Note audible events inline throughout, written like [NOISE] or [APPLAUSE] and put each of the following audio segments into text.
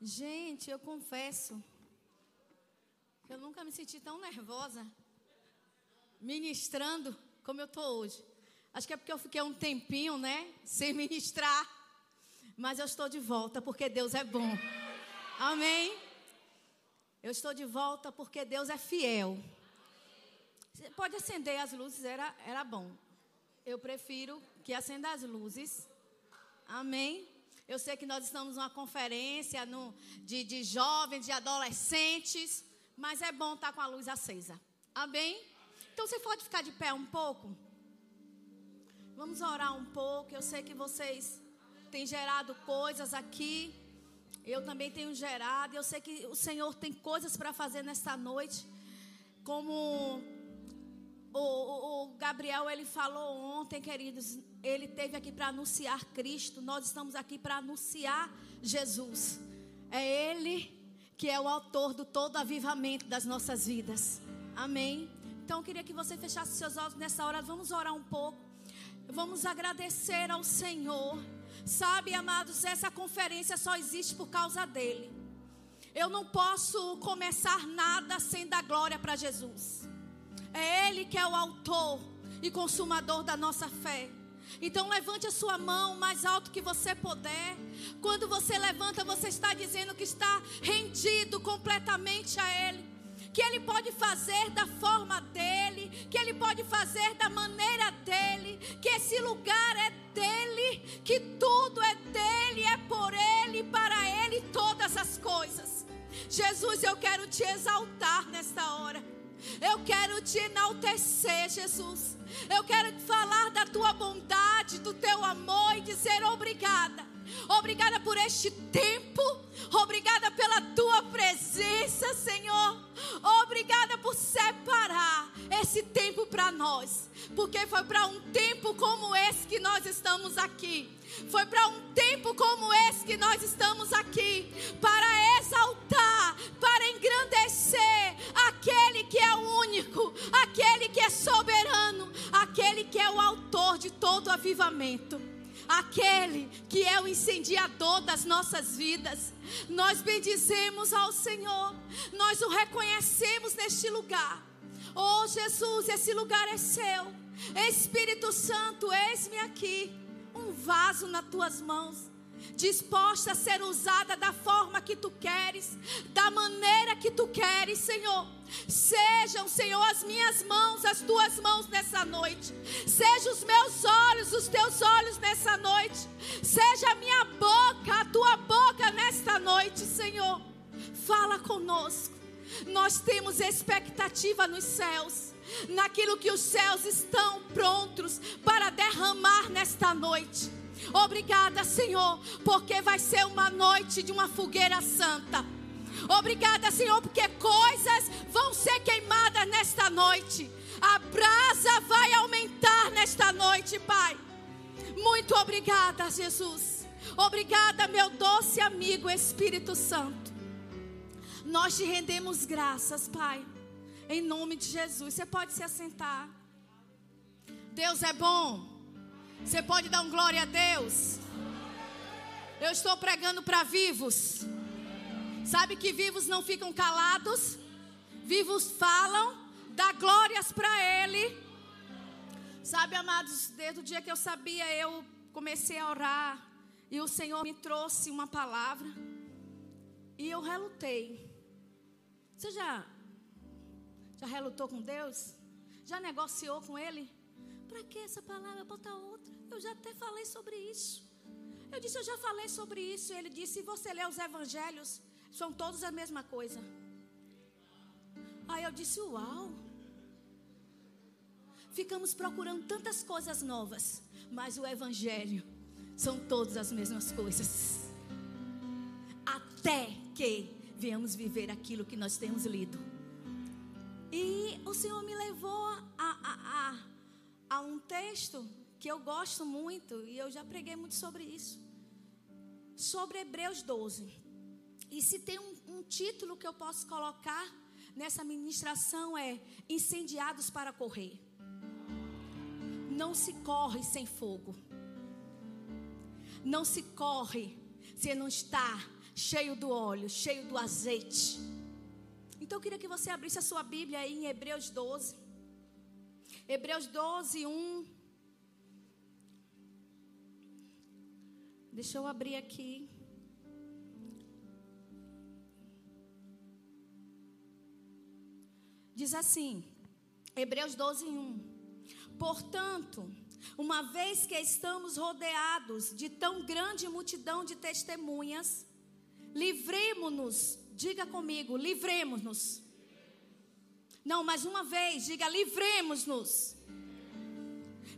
Gente, eu confesso eu nunca me senti tão nervosa ministrando como eu estou hoje. Acho que é porque eu fiquei um tempinho, né, sem [LAUGHS] ministrar. Mas eu estou de volta porque Deus é bom. Amém? Eu estou de volta porque Deus é fiel. Você pode acender as luzes, era, era bom. Eu prefiro que acenda as luzes. Amém? Eu sei que nós estamos numa conferência no, de, de jovens, de adolescentes, mas é bom estar com a luz acesa. Amém? Então você pode ficar de pé um pouco? Vamos orar um pouco. Eu sei que vocês têm gerado coisas aqui. Eu também tenho gerado. Eu sei que o Senhor tem coisas para fazer nesta noite. Como o, o, o, Gabriel ele falou ontem, queridos, ele teve aqui para anunciar Cristo. Nós estamos aqui para anunciar Jesus. É Ele que é o autor do todo avivamento das nossas vidas. Amém. Então eu queria que você fechasse seus olhos nessa hora. Vamos orar um pouco. Vamos agradecer ao Senhor. Sabe, amados, essa conferência só existe por causa dele. Eu não posso começar nada sem dar glória para Jesus. É Ele que é o autor e consumador da nossa fé. Então levante a sua mão mais alto que você puder. Quando você levanta, você está dizendo que está rendido completamente a Ele. Que Ele pode fazer da forma dele, que Ele pode fazer da maneira dele, que esse lugar é dele, que tudo é dele, é por Ele, para Ele todas as coisas. Jesus, eu quero te exaltar nesta hora. Eu quero te enaltecer, Jesus. Eu quero falar da tua bondade, do teu amor e dizer obrigada. Obrigada por este tempo. Obrigada pela tua presença, Senhor. Obrigada por separar esse tempo para nós. Porque foi para um tempo como esse que nós estamos aqui. Foi para um tempo como esse que nós estamos aqui para exaltar, para engrandecer aquele que é o único, aquele que é soberano, aquele que é o autor de todo avivamento aquele que é o incendiador das nossas vidas. Nós bendizemos ao Senhor, nós o reconhecemos neste lugar. Oh Jesus, esse lugar é seu. Espírito Santo, eis-me aqui um vaso nas tuas mãos, disposta a ser usada da forma que tu queres, da maneira que tu queres, Senhor. Sejam, Senhor, as minhas mãos, as tuas mãos nessa noite. Sejam os meus olhos, os teus olhos nessa noite. Seja a minha boca, a tua boca nesta noite, Senhor. Fala conosco. Nós temos expectativa nos céus naquilo que os céus estão prontos para derramar nesta noite. Obrigada, Senhor, porque vai ser uma noite de uma fogueira santa. Obrigada, Senhor, porque coisas vão ser queimadas nesta noite. A brasa vai aumentar nesta noite, Pai. Muito obrigada, Jesus. Obrigada, meu doce amigo Espírito Santo. Nós te rendemos graças, Pai. Em nome de Jesus. Você pode se assentar. Deus é bom. Você pode dar um glória a Deus. Eu estou pregando para vivos. Sabe que vivos não ficam calados? Vivos falam, dá glórias para Ele. Sabe, amados, desde o dia que eu sabia, eu comecei a orar. E o Senhor me trouxe uma palavra. E eu relutei. Você já já relutou com Deus? Já negociou com Ele? Para que essa palavra? Bota outra. Eu já até falei sobre isso. Eu disse, eu já falei sobre isso. Ele disse, se você ler os evangelhos, são todos a mesma coisa. Aí eu disse, uau. Ficamos procurando tantas coisas novas, mas o evangelho são todas as mesmas coisas. Até que venhamos viver aquilo que nós temos lido. E o Senhor me levou a, a, a, a um texto que eu gosto muito, e eu já preguei muito sobre isso. Sobre Hebreus 12. E se tem um, um título que eu posso colocar nessa ministração é Incendiados para correr. Não se corre sem fogo. Não se corre se não está cheio do óleo, cheio do azeite. Então eu queria que você abrisse a sua Bíblia aí em Hebreus 12. Hebreus 12, 1. Deixa eu abrir aqui. Diz assim, Hebreus 12, 1. Portanto, uma vez que estamos rodeados de tão grande multidão de testemunhas, livremos-nos, diga comigo, livremos-nos. Não, mais uma vez, diga livremos-nos.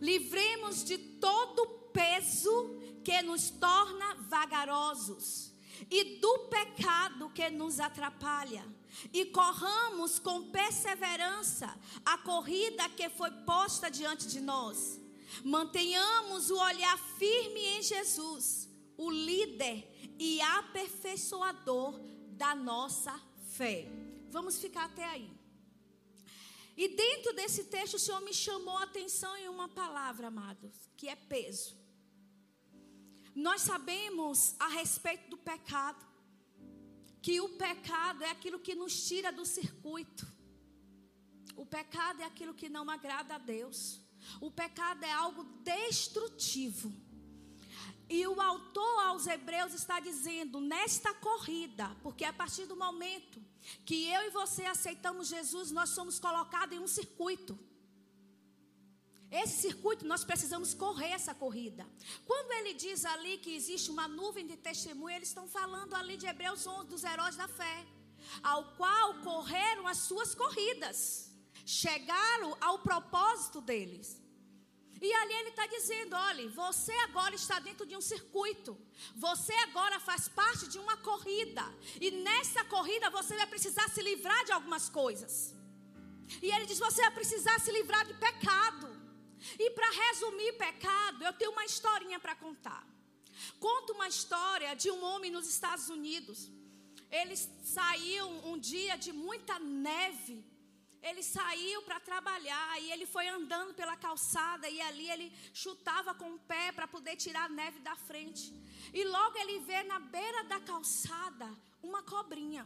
Livremos de todo peso que nos torna vagarosos e do pecado que nos atrapalha. E corramos com perseverança a corrida que foi posta diante de nós Mantenhamos o olhar firme em Jesus, o líder e aperfeiçoador da nossa fé. Vamos ficar até aí. E dentro desse texto, o Senhor me chamou a atenção em uma palavra, amados, que é peso. Nós sabemos a respeito do pecado, que o pecado é aquilo que nos tira do circuito. O pecado é aquilo que não agrada a Deus. O pecado é algo destrutivo. E o autor aos Hebreus está dizendo: nesta corrida, porque a partir do momento que eu e você aceitamos Jesus, nós somos colocados em um circuito. Esse circuito nós precisamos correr essa corrida. Quando ele diz ali que existe uma nuvem de testemunha, eles estão falando ali de Hebreus 11, dos heróis da fé, ao qual correram as suas corridas chegaram ao propósito deles. E ali ele está dizendo: olhe, você agora está dentro de um circuito. Você agora faz parte de uma corrida. E nessa corrida você vai precisar se livrar de algumas coisas. E ele diz: você vai precisar se livrar de pecado. E para resumir pecado, eu tenho uma historinha para contar. Conto uma história de um homem nos Estados Unidos. Ele saiu um dia de muita neve ele saiu para trabalhar e ele foi andando pela calçada e ali ele chutava com o pé para poder tirar a neve da frente. E logo ele vê na beira da calçada uma cobrinha.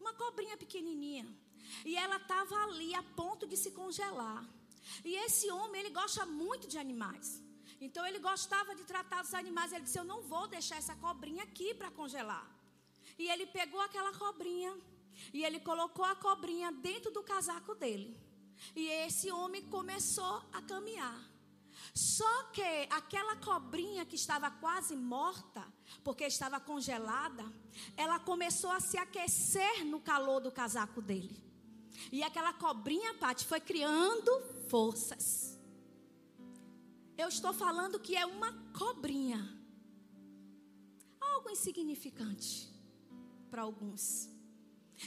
Uma cobrinha pequenininha. E ela estava ali a ponto de se congelar. E esse homem, ele gosta muito de animais. Então ele gostava de tratar os animais. Ele disse: Eu não vou deixar essa cobrinha aqui para congelar. E ele pegou aquela cobrinha e ele colocou a cobrinha dentro do casaco dele. E esse homem começou a caminhar. Só que aquela cobrinha que estava quase morta, porque estava congelada, ela começou a se aquecer no calor do casaco dele. E aquela cobrinha, Pati, foi criando forças. Eu estou falando que é uma cobrinha. Algo insignificante para alguns.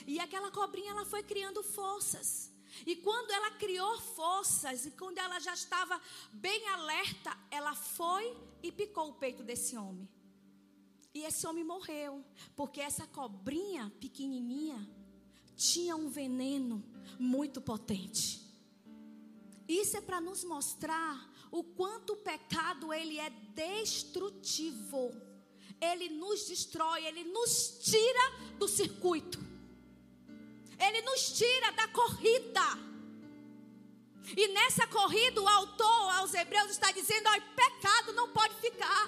E aquela cobrinha ela foi criando forças. E quando ela criou forças e quando ela já estava bem alerta, ela foi e picou o peito desse homem. E esse homem morreu, porque essa cobrinha pequenininha tinha um veneno muito potente. Isso é para nos mostrar o quanto o pecado ele é destrutivo. Ele nos destrói, ele nos tira do circuito. Ele nos tira da corrida. E nessa corrida, o autor aos Hebreus está dizendo: ó, pecado não pode ficar.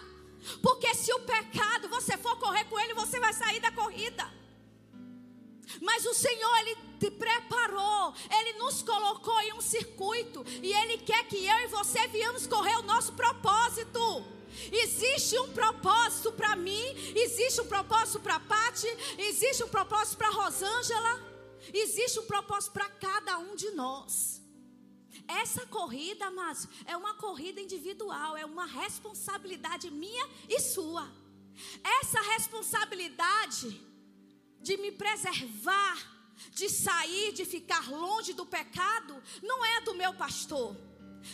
Porque se o pecado você for correr com ele, você vai sair da corrida. Mas o Senhor, Ele te preparou, Ele nos colocou em um circuito, e Ele quer que eu e você viemos correr o nosso propósito. Existe um propósito para mim, existe um propósito para Pati, existe um propósito para Rosângela. Existe um propósito para cada um de nós. Essa corrida, Márcio, é uma corrida individual, é uma responsabilidade minha e sua. Essa responsabilidade de me preservar, de sair, de ficar longe do pecado, não é do meu pastor,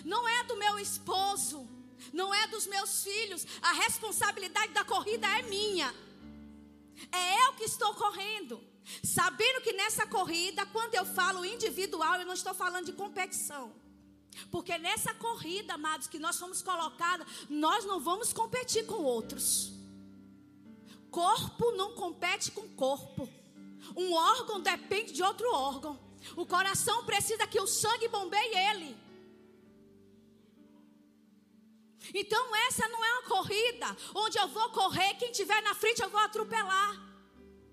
não é do meu esposo, não é dos meus filhos. A responsabilidade da corrida é minha. É eu que estou correndo. Sabendo que nessa corrida, quando eu falo individual, eu não estou falando de competição. Porque nessa corrida, amados, que nós fomos colocados, nós não vamos competir com outros. Corpo não compete com corpo. Um órgão depende de outro órgão. O coração precisa que o sangue bombeie ele. Então essa não é uma corrida onde eu vou correr, quem tiver na frente eu vou atropelar.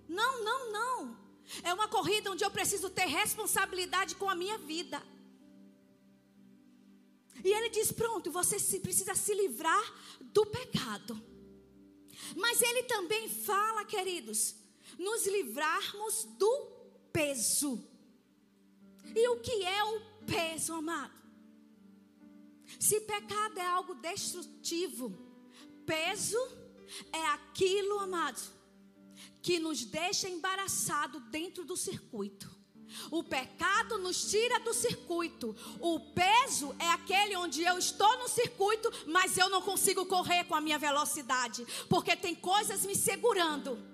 Não, não, não. É uma corrida onde eu preciso ter responsabilidade com a minha vida. E ele diz: pronto, você precisa se livrar do pecado. Mas ele também fala, queridos, nos livrarmos do peso. E o que é o peso, amado? Se pecado é algo destrutivo, peso é aquilo, amado, que nos deixa embaraçado dentro do circuito. O pecado nos tira do circuito. O peso é aquele onde eu estou no circuito, mas eu não consigo correr com a minha velocidade, porque tem coisas me segurando.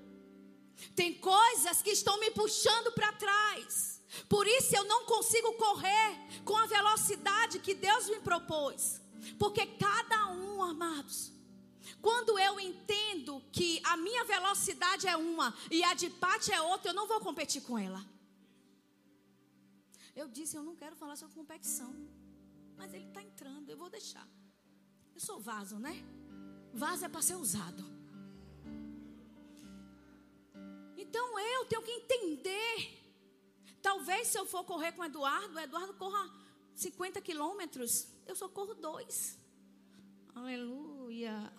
Tem coisas que estão me puxando para trás. Por isso eu não consigo correr com a velocidade que Deus me propôs. Porque cada um, amados, quando eu entendo que a minha velocidade é uma e a de Pati é outra, eu não vou competir com ela. Eu disse, eu não quero falar sobre competição. Mas ele está entrando, eu vou deixar. Eu sou vaso, né? Vaso é para ser usado. Então eu tenho que entender. Talvez se eu for correr com o Eduardo, o Eduardo corra 50 quilômetros, eu só corro dois. Aleluia.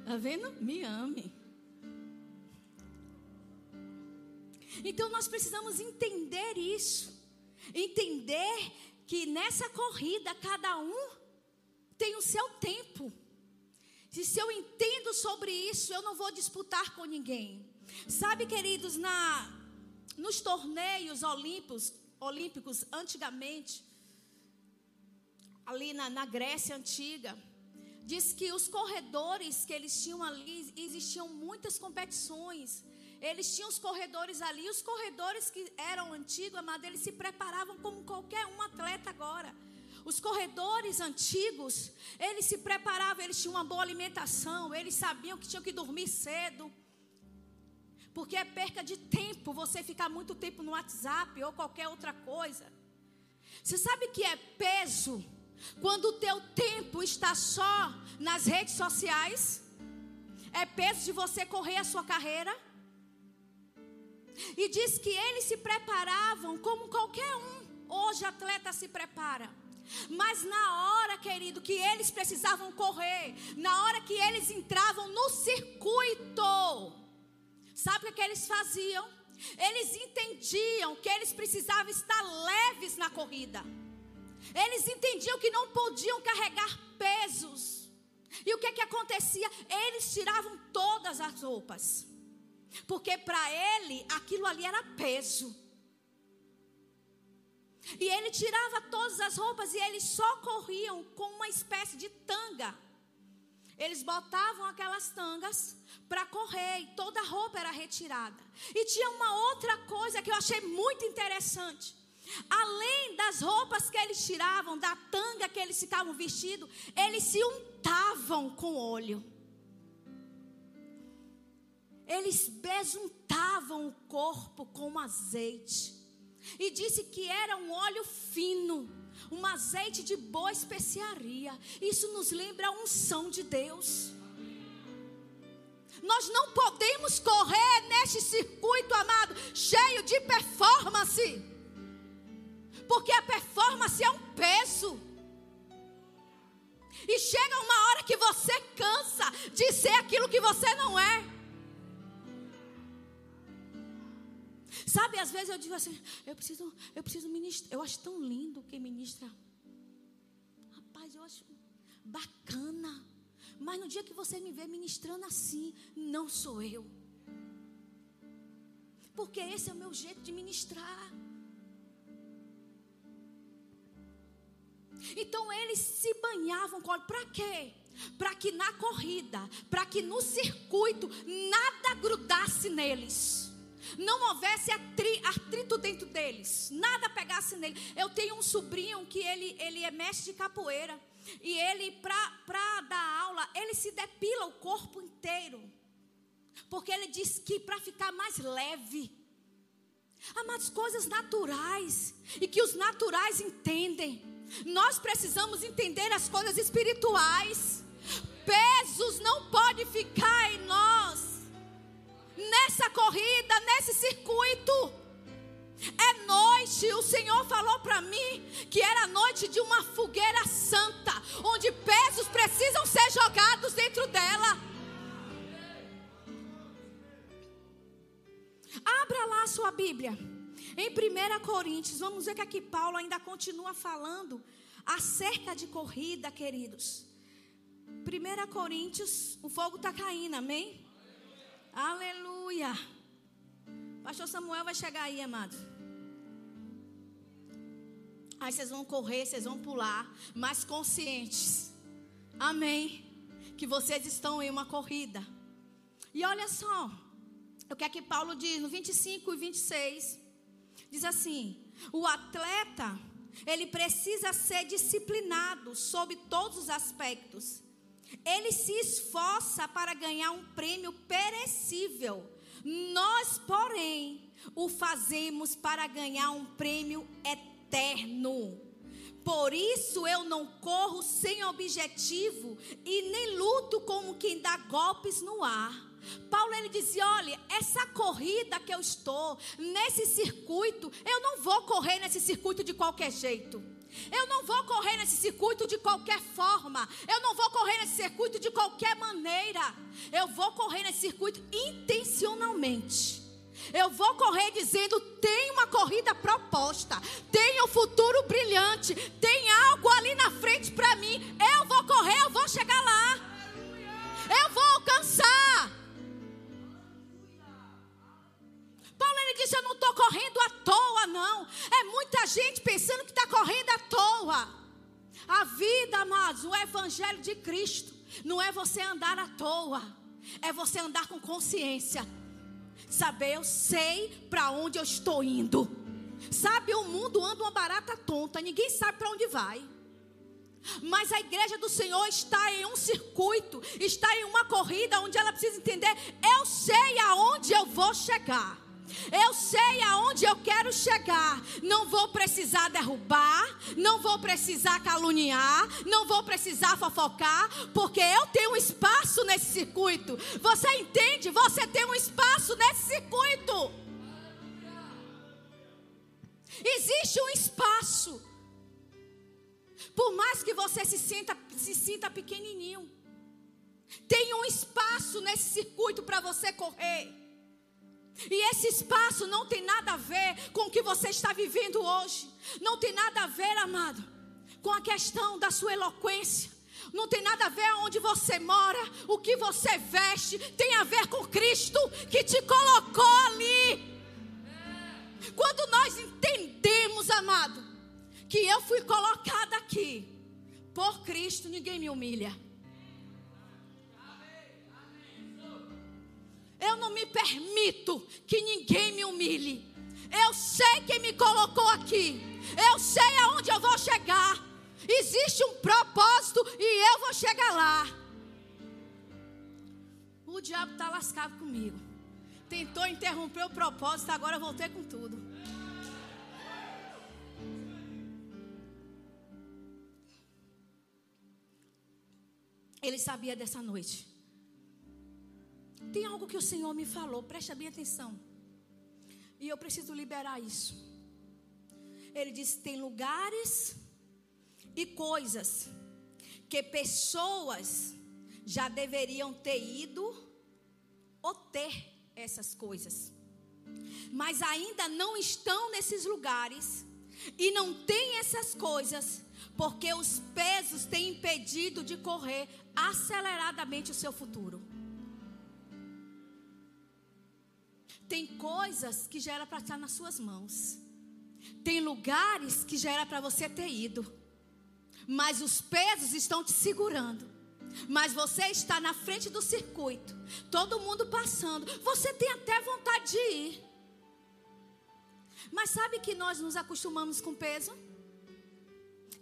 Está vendo? Me ame. Então nós precisamos entender isso. Entender que nessa corrida cada um tem o seu tempo. E se eu entendo sobre isso, eu não vou disputar com ninguém. Sabe, queridos, na nos torneios olímpicos, olímpicos antigamente, ali na, na Grécia antiga, diz que os corredores que eles tinham ali, existiam muitas competições. Eles tinham os corredores ali, os corredores que eram antigos, amado, eles se preparavam como qualquer um atleta agora. Os corredores antigos, eles se preparavam, eles tinham uma boa alimentação, eles sabiam que tinham que dormir cedo. Porque é perca de tempo você ficar muito tempo no WhatsApp ou qualquer outra coisa. Você sabe que é peso quando o teu tempo está só nas redes sociais? É peso de você correr a sua carreira? E diz que eles se preparavam como qualquer um. Hoje atleta se prepara. Mas na hora, querido, que eles precisavam correr, na hora que eles entravam no circuito, sabe o que, eles faziam? Eles entendiam que eles precisavam estar leves na corrida. Eles entendiam que não podiam carregar pesos. E o que que acontecia? Eles tiravam todas as roupas. Porque para ele aquilo ali era peso. E ele tirava todas as roupas e eles só corriam com uma espécie de tanga. Eles botavam aquelas tangas para correr e toda a roupa era retirada. E tinha uma outra coisa que eu achei muito interessante. Além das roupas que eles tiravam, da tanga que eles ficavam vestidos, eles se untavam com óleo eles besuntavam o corpo com azeite. E disse que era um óleo fino, um azeite de boa especiaria. Isso nos lembra a unção de Deus. Nós não podemos correr neste circuito, amado, cheio de performance. Porque a performance é um peso. E chega uma hora que você cansa de ser aquilo que você não é. Sabe, às vezes eu digo assim, eu preciso, eu preciso ministrar. Eu acho tão lindo quem ministra. Rapaz, eu acho bacana. Mas no dia que você me vê ministrando assim, não sou eu. Porque esse é o meu jeito de ministrar. Então eles se banhavam com óleo. Para quê? Para que na corrida, para que no circuito, nada grudasse neles não houvesse atrito dentro deles, nada pegasse nele. Eu tenho um sobrinho que ele, ele é mestre de capoeira. E ele, para dar aula, ele se depila o corpo inteiro. Porque ele diz que para ficar mais leve. Amados, coisas naturais. E que os naturais entendem. Nós precisamos entender as coisas espirituais. Pesos não podem ficar em nós. Nessa corrida, nesse circuito. É noite, o Senhor falou para mim que era noite de uma fogueira santa, onde pesos precisam ser jogados dentro dela. Abra lá a sua Bíblia. Em 1 Coríntios, vamos ver que aqui Paulo ainda continua falando acerca de corrida, queridos. 1 Coríntios, o fogo está caindo, amém? Aleluia. Pastor Samuel vai chegar aí, amado. Aí vocês vão correr, vocês vão pular, mas conscientes. Amém. Que vocês estão em uma corrida. E olha só, o que é que Paulo diz no 25 e 26? Diz assim: o atleta, ele precisa ser disciplinado sob todos os aspectos. Ele se esforça para ganhar um prêmio perecível nós, porém, o fazemos para ganhar um prêmio eterno. Por isso eu não corro sem objetivo e nem luto como quem dá golpes no ar. Paulo ele dizia: olha, essa corrida que eu estou, nesse circuito, eu não vou correr nesse circuito de qualquer jeito. Eu não vou correr nesse circuito de qualquer forma. Eu não vou correr nesse circuito de qualquer maneira. Eu vou correr nesse circuito intencionalmente. Eu vou correr dizendo: tem uma corrida proposta, tem um futuro brilhante, tem algo ali na frente para mim. Eu vou correr, eu vou chegar lá. Eu vou alcançar. Paulo ele disse: Eu não estou correndo à toa, não. É muita gente pensando que está correndo à toa. A vida, amados, o Evangelho de Cristo não é você andar à toa, é você andar com consciência. Saber, eu sei para onde eu estou indo. Sabe, o mundo anda uma barata tonta, ninguém sabe para onde vai. Mas a igreja do Senhor está em um circuito, está em uma corrida onde ela precisa entender: eu sei aonde eu vou chegar. Eu sei aonde eu quero chegar. Não vou precisar derrubar, não vou precisar caluniar, não vou precisar fofocar, porque eu tenho um espaço nesse circuito. Você entende? Você tem um espaço nesse circuito. Existe um espaço. Por mais que você se sinta, se sinta pequenininho, tem um espaço nesse circuito para você correr. E esse espaço não tem nada a ver com o que você está vivendo hoje. Não tem nada a ver, amado, com a questão da sua eloquência. Não tem nada a ver onde você mora, o que você veste. Tem a ver com Cristo que te colocou ali. Quando nós entendemos, amado, que eu fui colocada aqui por Cristo, ninguém me humilha. Eu não me permito que ninguém me humilhe. Eu sei quem me colocou aqui. Eu sei aonde eu vou chegar. Existe um propósito e eu vou chegar lá. O diabo está lascado comigo. Tentou interromper o propósito, agora eu voltei com tudo. Ele sabia dessa noite. Tem algo que o Senhor me falou, preste bem atenção. E eu preciso liberar isso. Ele disse: tem lugares e coisas que pessoas já deveriam ter ido ou ter essas coisas, mas ainda não estão nesses lugares e não têm essas coisas, porque os pesos têm impedido de correr aceleradamente o seu futuro. Tem coisas que já era para estar nas suas mãos. Tem lugares que já era para você ter ido. Mas os pesos estão te segurando. Mas você está na frente do circuito. Todo mundo passando. Você tem até vontade de ir. Mas sabe que nós nos acostumamos com peso?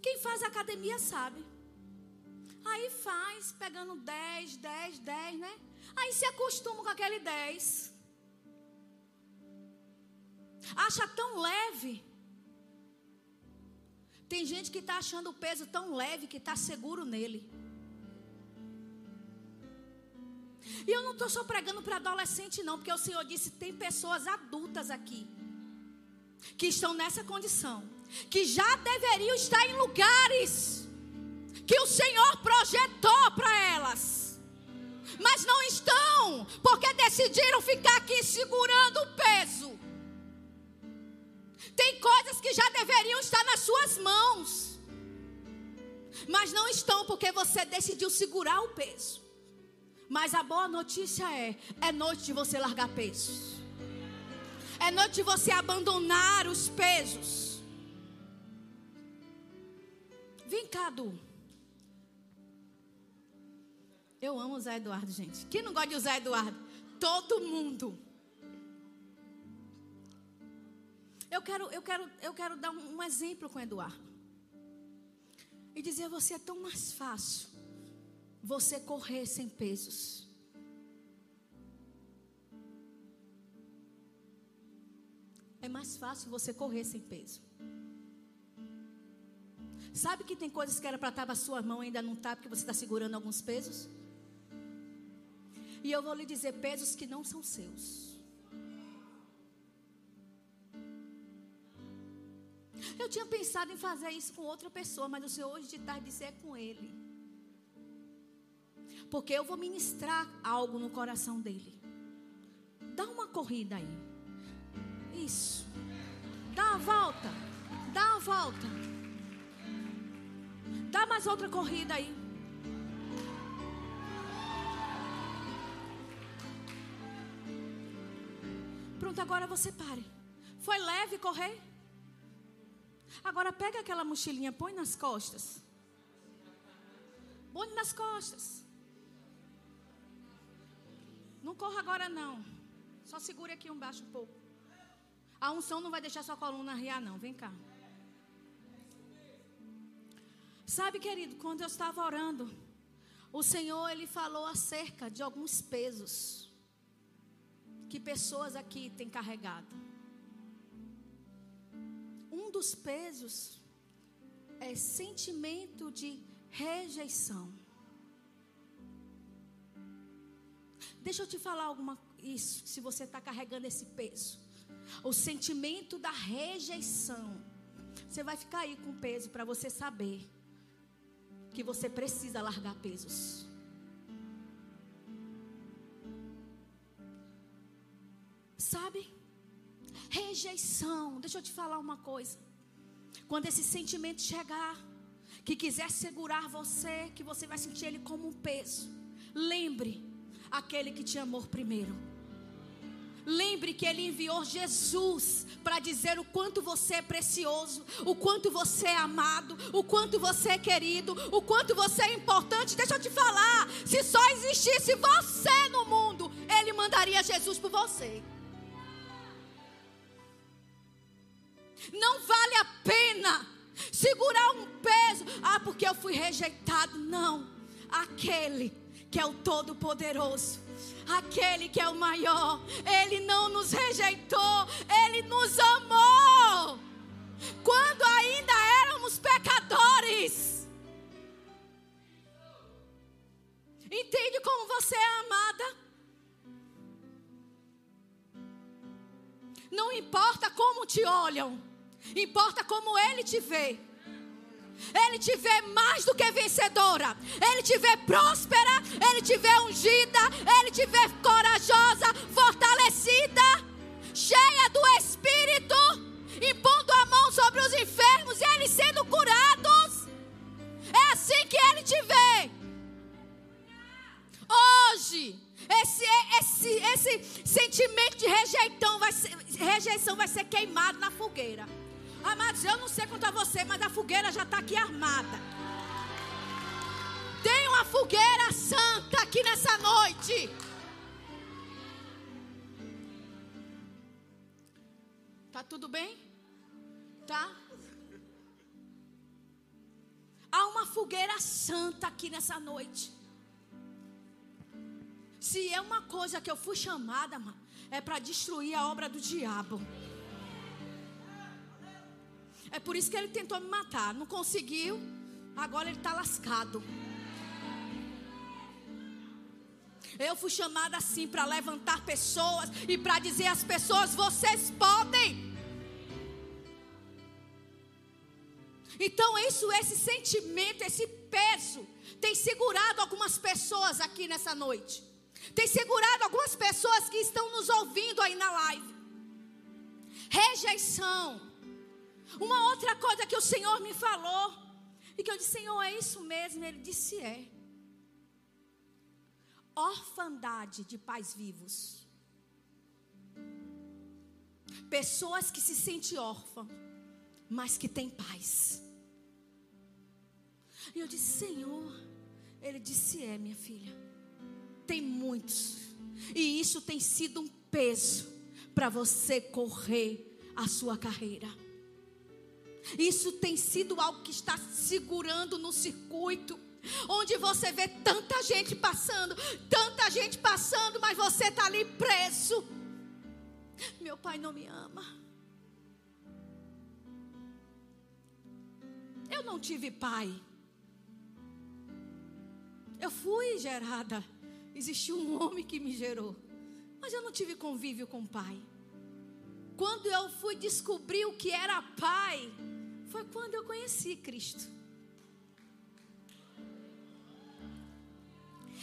Quem faz academia sabe. Aí faz, pegando 10, 10, 10, né? Aí se acostuma com aquele 10. Acha tão leve. Tem gente que está achando o peso tão leve que está seguro nele. E eu não estou só pregando para adolescente, não, porque o Senhor disse: tem pessoas adultas aqui que estão nessa condição, que já deveriam estar em lugares que o Senhor projetou para elas, mas não estão, porque decidiram ficar aqui segurando o peso. Tem coisas que já deveriam estar nas suas mãos, mas não estão porque você decidiu segurar o peso. Mas a boa notícia é: é noite de você largar pesos. É noite de você abandonar os pesos. Vem cá, Du. Eu amo o Zé Eduardo, gente. Quem não gosta de Zé Eduardo? Todo mundo. Eu quero, eu quero, eu quero dar um, exemplo com o Eduardo. E dizer a você é tão mais fácil você correr sem pesos. É mais fácil você correr sem peso. Sabe que tem coisas que era para estar na sua mão e ainda não está porque você está segurando alguns pesos? E eu vou lhe dizer pesos que não são seus. Eu tinha pensado em fazer isso com outra pessoa, mas o Senhor hoje de tarde disse é com ele. Porque eu vou ministrar algo no coração dele. Dá uma corrida aí. Isso. Dá a volta. Dá a volta. Dá mais outra corrida aí. Pronto, agora você pare. Foi leve correr? Agora pega aquela mochilinha, põe nas costas. Põe nas costas. Não corra agora não. Só segure aqui embaixo um pouco. A unção não vai deixar sua coluna riar não. Vem cá. Sabe, querido, quando eu estava orando, o Senhor ele falou acerca de alguns pesos que pessoas aqui têm carregado um dos pesos é sentimento de rejeição. Deixa eu te falar alguma isso, se você está carregando esse peso. O sentimento da rejeição. Você vai ficar aí com peso para você saber que você precisa largar pesos. Sabe? Rejeição. Deixa eu te falar uma coisa. Quando esse sentimento chegar, que quiser segurar você, que você vai sentir ele como um peso. Lembre aquele que te amou primeiro. Lembre que Ele enviou Jesus para dizer o quanto você é precioso, o quanto você é amado, o quanto você é querido, o quanto você é importante. Deixa eu te falar: se só existisse você no mundo, Ele mandaria Jesus por você. Não vale a pena segurar um peso. Ah, porque eu fui rejeitado. Não. Aquele que é o Todo-Poderoso. Aquele que é o maior. Ele não nos rejeitou. Ele nos amou. Quando ainda éramos pecadores. Entende como você é amada? Não importa como te olham. Importa como Ele te vê. Ele te vê mais do que vencedora. Ele te vê próspera. Ele te vê ungida. Ele te vê corajosa, fortalecida, cheia do Espírito, impondo a mão sobre os enfermos e eles sendo curados. É assim que Ele te vê. Hoje, esse, esse, esse sentimento de rejeição vai, ser, rejeição vai ser queimado na fogueira. Amados, eu não sei quanto a você, mas a fogueira já está aqui armada. Tem uma fogueira santa aqui nessa noite. Tá tudo bem? Tá? Há uma fogueira santa aqui nessa noite. Se é uma coisa que eu fui chamada, é para destruir a obra do diabo. É por isso que ele tentou me matar. Não conseguiu. Agora ele está lascado. Eu fui chamada assim para levantar pessoas e para dizer às pessoas: vocês podem. Então, isso, esse sentimento, esse peso, tem segurado algumas pessoas aqui nessa noite. Tem segurado algumas pessoas que estão nos ouvindo aí na live. Rejeição. Uma outra coisa que o Senhor me falou. E que eu disse, Senhor, é isso mesmo? Ele disse, é. Orfandade de pais vivos. Pessoas que se sentem órfãs, mas que têm paz. E eu disse, Senhor. Ele disse, é, minha filha. Tem muitos. E isso tem sido um peso para você correr a sua carreira. Isso tem sido algo que está segurando no circuito. Onde você vê tanta gente passando, tanta gente passando, mas você está ali preso. Meu pai não me ama. Eu não tive pai. Eu fui gerada. Existiu um homem que me gerou. Mas eu não tive convívio com o pai. Quando eu fui descobrir o que era pai, foi quando eu conheci Cristo.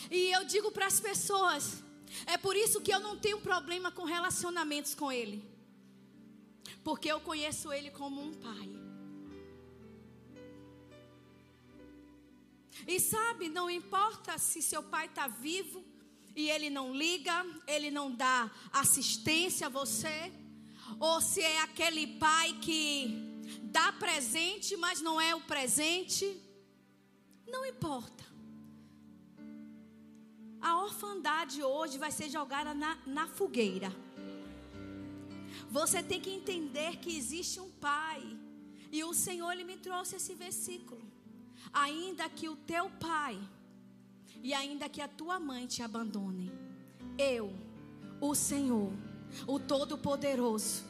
E eu digo para as pessoas: é por isso que eu não tenho problema com relacionamentos com Ele. Porque eu conheço Ele como um pai. E sabe, não importa se seu pai está vivo e ele não liga, ele não dá assistência a você, ou se é aquele pai que dá presente, mas não é o presente, não importa. A orfandade hoje vai ser jogada na, na fogueira. Você tem que entender que existe um pai. E o Senhor ele me trouxe esse versículo ainda que o teu pai e ainda que a tua mãe te abandonem, eu, o Senhor, o Todo-Poderoso,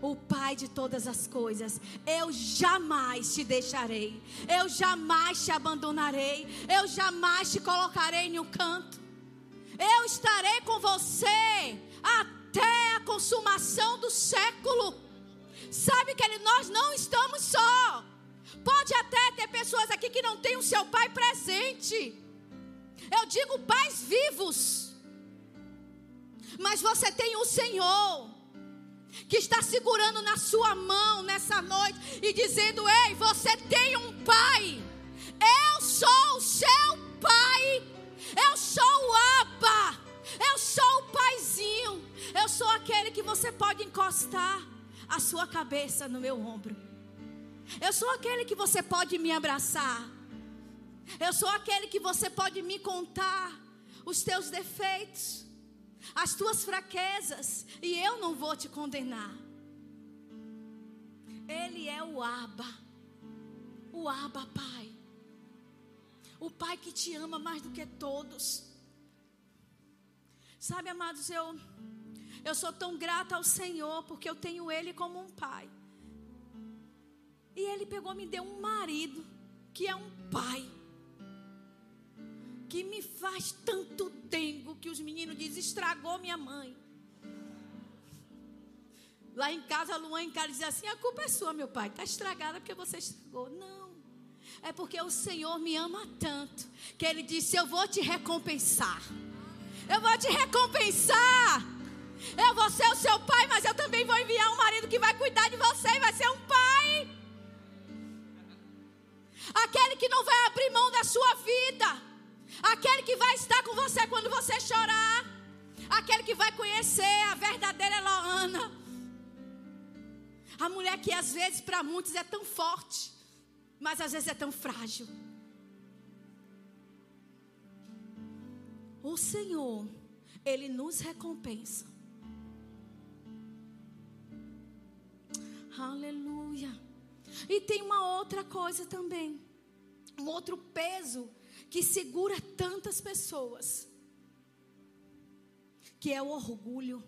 o Pai de todas as coisas, eu jamais te deixarei, eu jamais te abandonarei, eu jamais te colocarei em um canto, eu estarei com você até a consumação do século. Sabe que nós não estamos só. Pode até ter pessoas aqui que não têm o seu pai presente. Eu digo pais vivos. Mas você tem o Senhor que está segurando na sua mão nessa noite e dizendo: Ei, você tem um pai. Eu sou o seu pai. Eu sou o Abba. Eu sou o paizinho. Eu sou aquele que você pode encostar a sua cabeça no meu ombro. Eu sou aquele que você pode me abraçar. Eu sou aquele que você pode me contar os teus defeitos, as tuas fraquezas, e eu não vou te condenar. Ele é o Aba, o Aba Pai, o Pai que te ama mais do que todos. Sabe, amados, eu, eu sou tão grata ao Senhor porque eu tenho Ele como um Pai. E ele pegou me deu um marido que é um pai. Que me faz tanto dengo que os meninos dizem estragou minha mãe. Lá em casa, a Luan em casa dizia assim: a culpa é sua, meu pai, está estragada porque você estragou. Não. É porque o Senhor me ama tanto que Ele disse: Eu vou te recompensar. Eu vou te recompensar. Eu vou ser o seu pai, mas eu também vou enviar um marido que vai cuidar de você e vai ser um pai aquele que não vai abrir mão da sua vida, aquele que vai estar com você quando você chorar, aquele que vai conhecer a verdadeira Eloana. A mulher que às vezes para muitos é tão forte, mas às vezes é tão frágil. O Senhor, Ele nos recompensa. Aleluia. E tem uma outra coisa também. Um outro peso que segura tantas pessoas, que é o orgulho.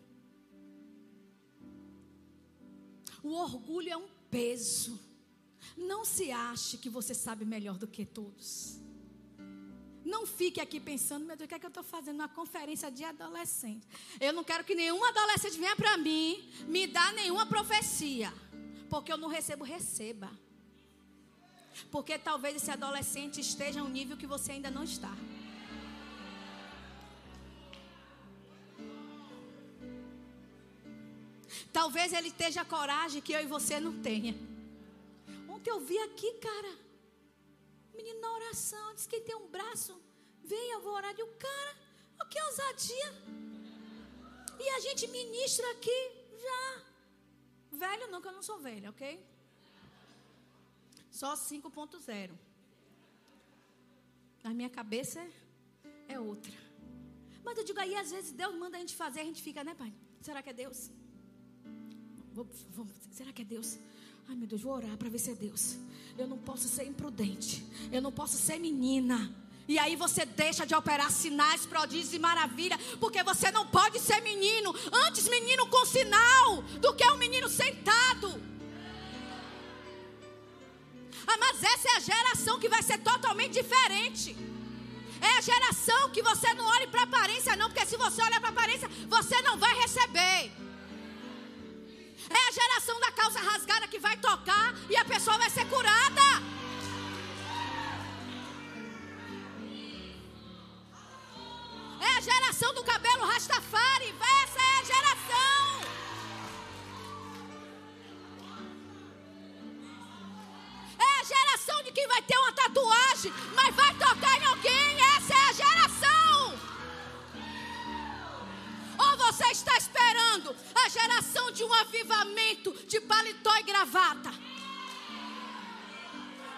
O orgulho é um peso. Não se ache que você sabe melhor do que todos. Não fique aqui pensando, meu Deus, o que é que eu estou fazendo numa conferência de adolescente? Eu não quero que nenhum adolescente venha para mim me dar nenhuma profecia. Porque eu não recebo, receba. Porque talvez esse adolescente esteja a um nível que você ainda não está. Talvez ele esteja coragem que eu e você não tenha. Ontem eu vi aqui, cara. Menino na oração, disse que tem um braço. Vem, eu vou orar de um cara. O que ousadia. E a gente ministra aqui já. Velho não, que eu não sou velho, ok? Só 5.0. Na minha cabeça é, outra. Mas eu digo aí, às vezes Deus manda a gente fazer, a gente fica, né, pai? Será que é Deus? Vou, vou, será que é Deus? Ai meu Deus, vou orar para ver se é Deus. Eu não posso ser imprudente. Eu não posso ser menina. E aí você deixa de operar sinais, prodígios e maravilha, porque você não pode ser menino. Antes menino com sinal do que um menino sentado. Mas essa é a geração que vai ser totalmente diferente. É a geração que você não olhe para a aparência, não, porque se você olhar para a aparência, você não vai receber. É a geração da calça rasgada que vai tocar e a pessoa vai ser curada. É a geração do cabelo rastafari. Essa tatuagem, mas vai tocar em alguém. Essa é a geração. Ou você está esperando a geração de um avivamento de paletó e gravata?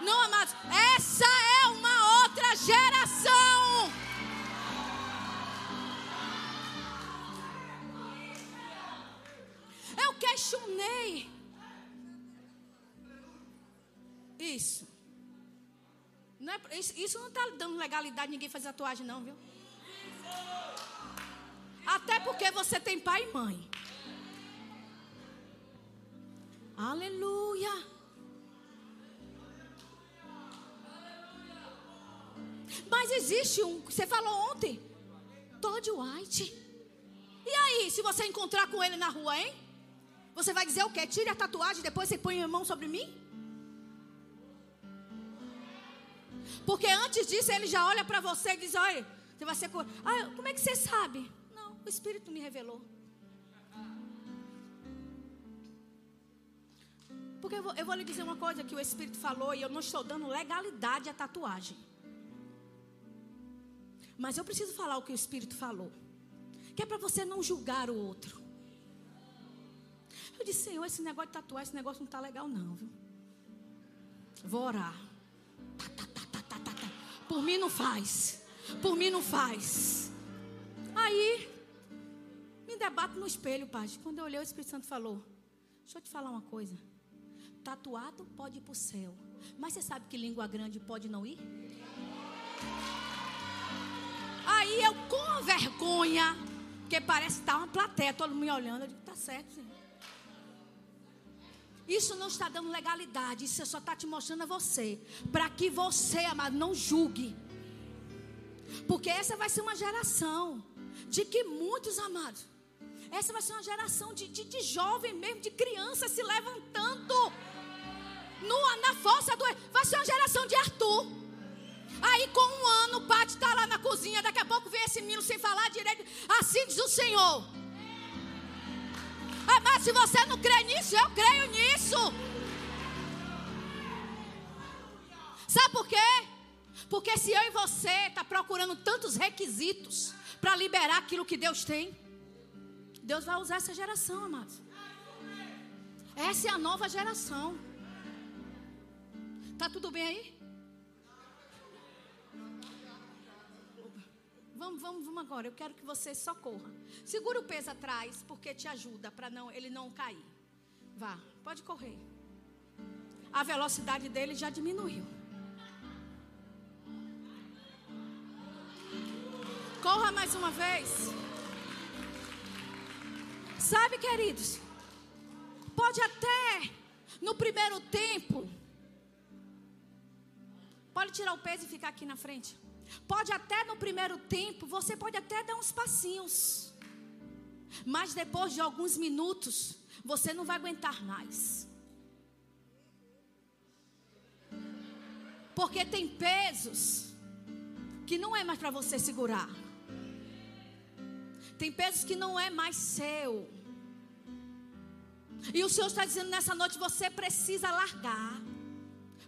Não, amados, essa é uma outra geração. Eu questionei. Isso. Não é, isso, não está dando legalidade ninguém fazer tatuagem, não, viu? Até porque você tem pai e mãe. Aleluia. Mas existe um, você falou ontem, Todd White. E aí, se você encontrar com ele na rua, hein? Você vai dizer o quê? Tire a tatuagem depois você põe a mão sobre mim? Porque antes disso ele já olha para você e diz: Olha, você vai ser. Ah, como é que você sabe? O Espírito me revelou. Porque eu vou, eu vou, lhe dizer uma coisa que o Espírito falou e eu não estou dando legalidade à tatuagem. Mas eu preciso falar o que o Espírito falou. Que é para você não julgar o outro. Eu disse, Senhor, esse negócio de tatuar, esse negócio não está legal não, viu? Vou orar. Tá, tá, Por mim não faz. Por mim não faz. Aí me debato no espelho, pai. Quando eu olhei, o Espírito Santo falou: Deixa eu te falar uma coisa. Tatuado pode ir para o céu. Mas você sabe que língua grande pode não ir? Aí eu, com vergonha, porque parece estar tá uma plateia, todo mundo me olhando. Eu digo: Tá certo, senhor. Isso não está dando legalidade. Isso só está te mostrando a você. Para que você, amado, não julgue. Porque essa vai ser uma geração de que muitos, amados, essa vai ser uma geração de, de, de jovem mesmo, de criança se levantando no, na força do. Vai ser uma geração de Arthur. Aí, com um ano, o pai está lá na cozinha. Daqui a pouco vem esse menino sem falar direito. Assim diz o Senhor. Ah, mas se você não crê nisso, eu creio nisso. Sabe por quê? Porque se eu e você está procurando tantos requisitos para liberar aquilo que Deus tem, Deus vai usar essa geração, amados. Essa é a nova geração. Tá tudo bem aí? vamos, vamos, vamos agora. Eu quero que você só corra. Segura o peso atrás, porque te ajuda para não, ele não cair. Vá, pode correr. A velocidade dele já diminuiu. Corra mais uma vez. Sabe, queridos, pode até no primeiro tempo. Pode tirar o peso e ficar aqui na frente. Pode até no primeiro tempo, você pode até dar uns passinhos. Mas depois de alguns minutos, você não vai aguentar mais. Porque tem pesos que não é mais para você segurar. Tem pesos que não é mais seu. E o Senhor está dizendo nessa noite: você precisa largar.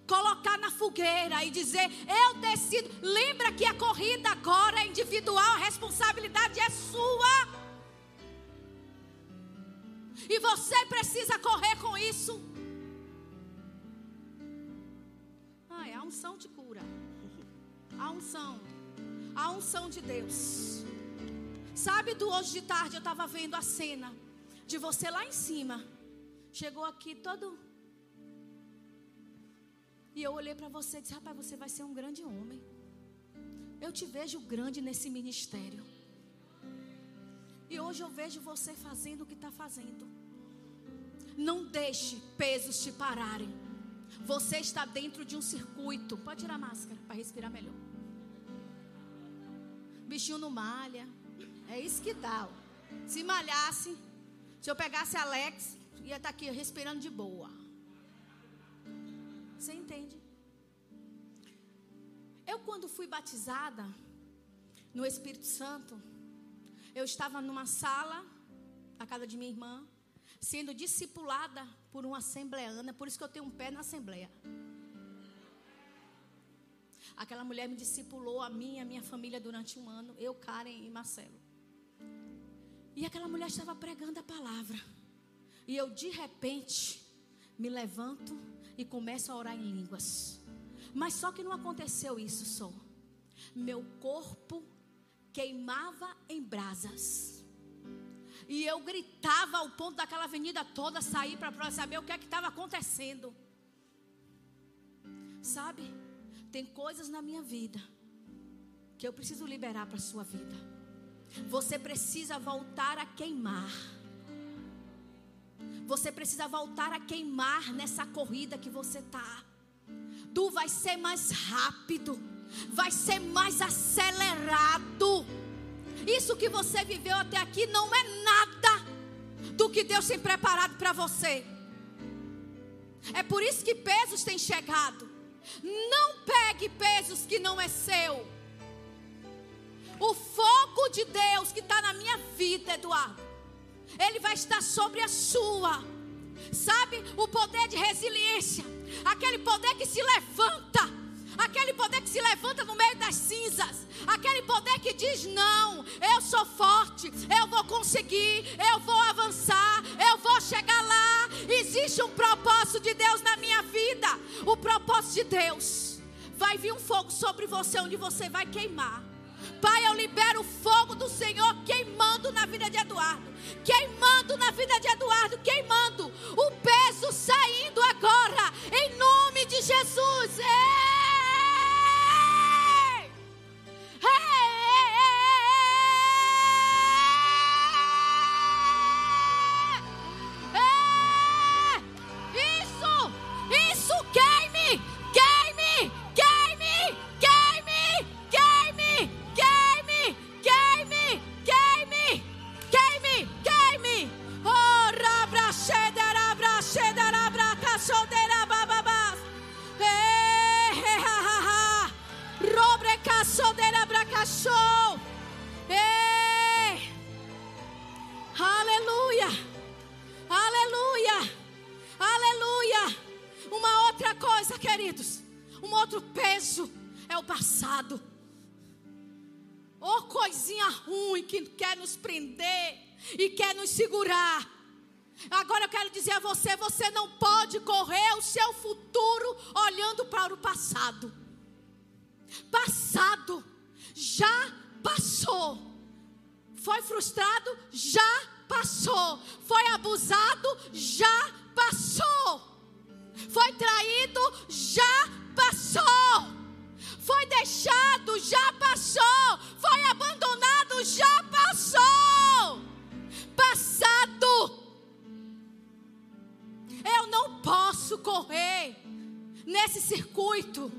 Colocar na fogueira e dizer: Eu decido. Lembra que a corrida agora é individual, a responsabilidade é sua. E você precisa correr com isso. Ai, a unção te cura. A unção. A unção de Deus. Sabe do hoje de tarde eu estava vendo a cena de você lá em cima. Chegou aqui todo. E eu olhei para você e disse: Rapaz, você vai ser um grande homem. Eu te vejo grande nesse ministério. E hoje eu vejo você fazendo o que está fazendo. Não deixe pesos te pararem. Você está dentro de um circuito. Pode tirar a máscara para respirar melhor. Bichinho não malha. É isso que dá. Se malhasse, se eu pegasse Alex, ia estar tá aqui respirando de boa. Você entende? Eu, quando fui batizada no Espírito Santo, eu estava numa sala, a casa de minha irmã, sendo discipulada por uma assembleana, por isso que eu tenho um pé na assembleia. Aquela mulher me discipulou, a mim e a minha família, durante um ano, eu, Karen e Marcelo. E aquela mulher estava pregando a palavra. E eu, de repente, me levanto e começo a orar em línguas. Mas só que não aconteceu isso só. Meu corpo queimava em brasas. E eu gritava ao ponto daquela avenida toda sair para saber o que é que estava acontecendo. Sabe? Tem coisas na minha vida que eu preciso liberar para a sua vida. Você precisa voltar a queimar. Você precisa voltar a queimar nessa corrida que você tá. Tu vai ser mais rápido, vai ser mais acelerado. Isso que você viveu até aqui não é nada do que Deus tem preparado para você. É por isso que pesos têm chegado. Não pegue pesos que não é seu. O fogo de Deus que está na minha vida, Eduardo, ele vai estar sobre a sua. Sabe o poder de resiliência, aquele poder que se levanta, aquele poder que se levanta no meio das cinzas, aquele poder que diz: Não, eu sou forte, eu vou conseguir, eu vou avançar, eu vou chegar lá. Existe um propósito de Deus na minha vida. O propósito de Deus vai vir um fogo sobre você, onde você vai queimar. Pai, eu libero o fogo do Senhor queimando na vida de Eduardo, queimando na vida de Eduardo, queimando o peso saindo agora, em nome de Jesus. você, você não pode correr o seu futuro olhando para o passado. Passado já passou. Foi frustrado? Já passou. Foi abusado? Já passou. Foi traído? Já passou. Foi deixado? Já passou. Foi abandonado? Já passou. Posso correr nesse circuito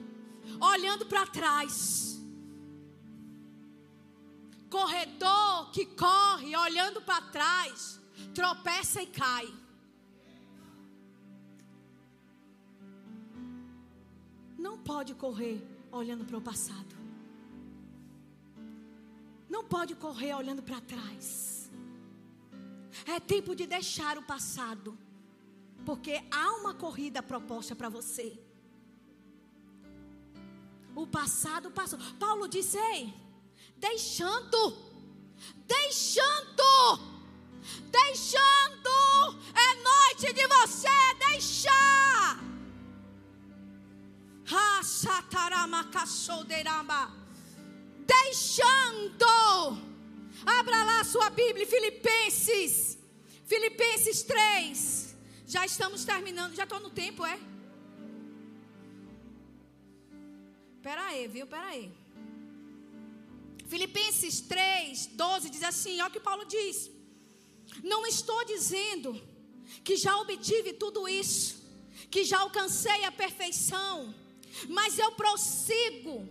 olhando para trás. Corredor que corre olhando para trás, tropeça e cai. Não pode correr olhando para o passado. Não pode correr olhando para trás. É tempo de deixar o passado. Porque há uma corrida proposta para você. O passado passou. Paulo disse: Ei, deixando, deixando, deixando. É noite de você deixar. Deixando. Abra lá sua Bíblia, Filipenses. Filipenses 3. Já estamos terminando. Já estou no tempo, é? Pera aí, viu? Pera aí. Filipenses 3, 12 diz assim: olha o que Paulo diz. Não estou dizendo que já obtive tudo isso, que já alcancei a perfeição, mas eu prossigo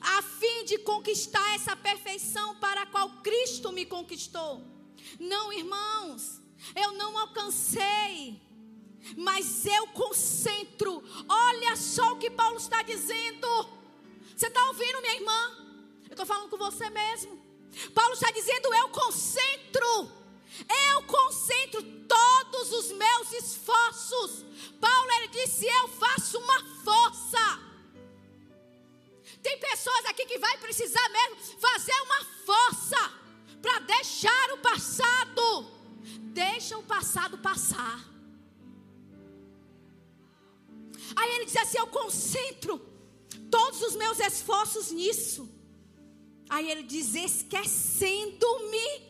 a fim de conquistar essa perfeição para a qual Cristo me conquistou. Não, irmãos, eu não alcancei, mas eu concentro. Olha só o que Paulo está dizendo. Você está ouvindo, minha irmã? Eu estou falando com você mesmo. Paulo está dizendo: eu concentro, eu concentro todos os meus esforços. Paulo ele disse: eu faço uma força. Tem pessoas aqui que vai precisar mesmo fazer uma força para deixar o passado. Deixa o passado passar. Aí ele diz assim: eu concentro todos os meus esforços nisso. Aí ele diz: esquecendo-me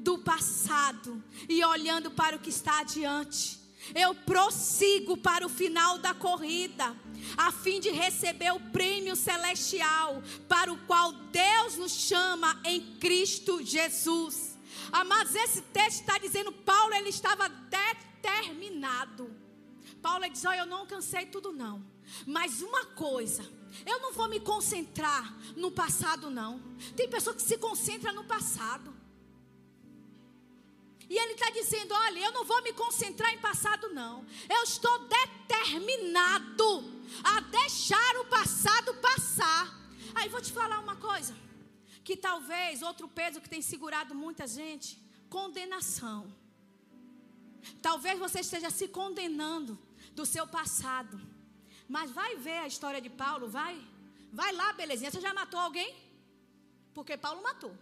do passado e olhando para o que está adiante. Eu prossigo para o final da corrida, a fim de receber o prêmio celestial para o qual Deus nos chama em Cristo Jesus. Amados, esse texto está dizendo Paulo ele estava determinado. Paulo diz: "Olha, eu não alcancei tudo não, mas uma coisa eu não vou me concentrar no passado, não. Tem pessoa que se concentra no passado. E ele está dizendo: olha, eu não vou me concentrar em passado, não. Eu estou determinado a deixar o passado passar. Aí vou te falar uma coisa: que talvez outro peso que tem segurado muita gente condenação. Talvez você esteja se condenando do seu passado. Mas vai ver a história de Paulo, vai. Vai lá, belezinha. Você já matou alguém? Porque Paulo matou.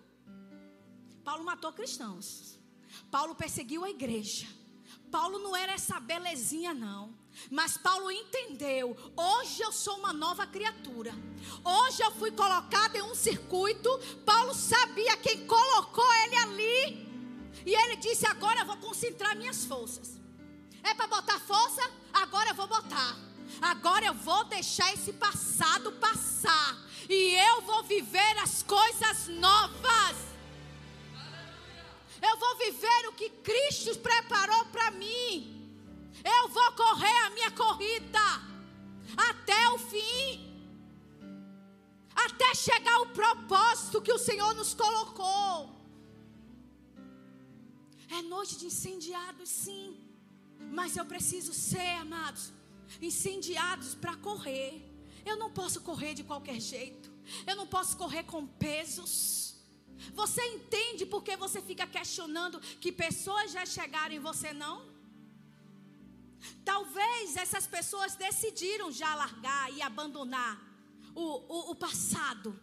Paulo matou cristãos. Paulo perseguiu a igreja. Paulo não era essa belezinha, não. Mas Paulo entendeu: hoje eu sou uma nova criatura. Hoje eu fui colocado em um circuito. Paulo sabia quem colocou ele ali. E ele disse: agora eu vou concentrar minhas forças. É para botar força? Agora eu vou botar. Agora eu vou deixar esse passado passar. E eu vou viver as coisas novas. Eu vou viver o que Cristo preparou para mim. Eu vou correr a minha corrida até o fim. Até chegar ao propósito que o Senhor nos colocou. É noite de incendiados, sim. Mas eu preciso ser, amados, incendiados para correr. Eu não posso correr de qualquer jeito. Eu não posso correr com pesos. Você entende por que você fica questionando que pessoas já chegaram e você não? Talvez essas pessoas decidiram já largar e abandonar o, o, o passado.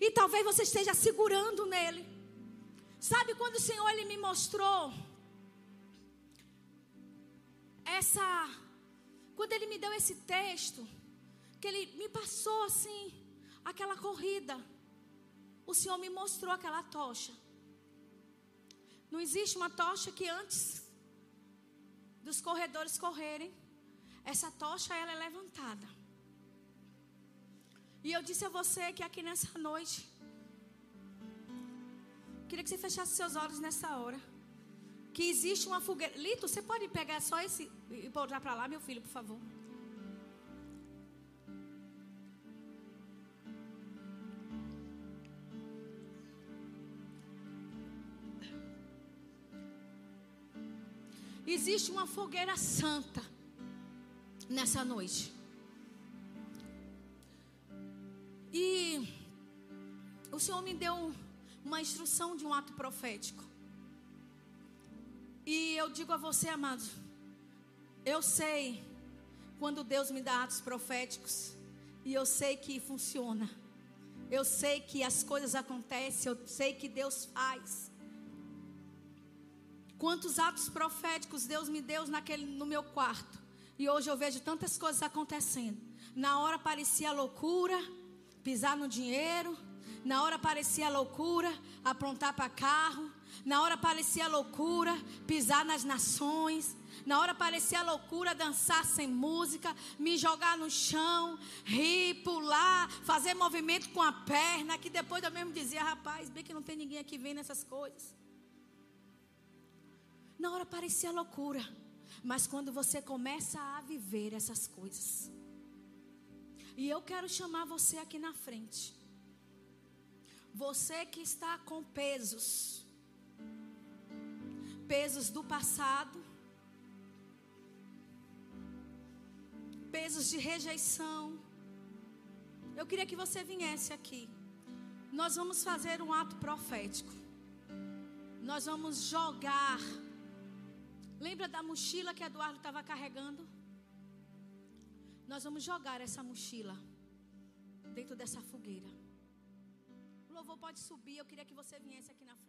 E talvez você esteja segurando nele. Sabe quando o Senhor ele me mostrou essa quando ele me deu esse texto, que ele me passou assim, aquela corrida, o Senhor me mostrou aquela tocha. Não existe uma tocha que antes dos corredores correrem, essa tocha ela é levantada. E eu disse a você que aqui nessa noite, queria que você fechasse seus olhos nessa hora. Que existe uma fogueira. Lito, você pode pegar só esse e voltar para lá, meu filho, por favor. Existe uma fogueira santa nessa noite. E o Senhor me deu uma instrução de um ato profético. E eu digo a você, amado, eu sei quando Deus me dá atos proféticos, e eu sei que funciona. Eu sei que as coisas acontecem, eu sei que Deus faz. Quantos atos proféticos Deus me deu naquele, no meu quarto. E hoje eu vejo tantas coisas acontecendo. Na hora parecia loucura, pisar no dinheiro. Na hora parecia loucura, aprontar para carro. Na hora parecia loucura, pisar nas nações. Na hora parecia loucura dançar sem música, me jogar no chão, rir, pular, fazer movimento com a perna, que depois eu mesmo dizia, rapaz, bem que não tem ninguém aqui vendo essas coisas. Na hora parecia loucura, mas quando você começa a viver essas coisas, e eu quero chamar você aqui na frente, você que está com pesos, pesos do passado, pesos de rejeição, eu queria que você viesse aqui. Nós vamos fazer um ato profético. Nós vamos jogar Lembra da mochila que Eduardo estava carregando? Nós vamos jogar essa mochila dentro dessa fogueira. O louvor pode subir. Eu queria que você viesse aqui na frente.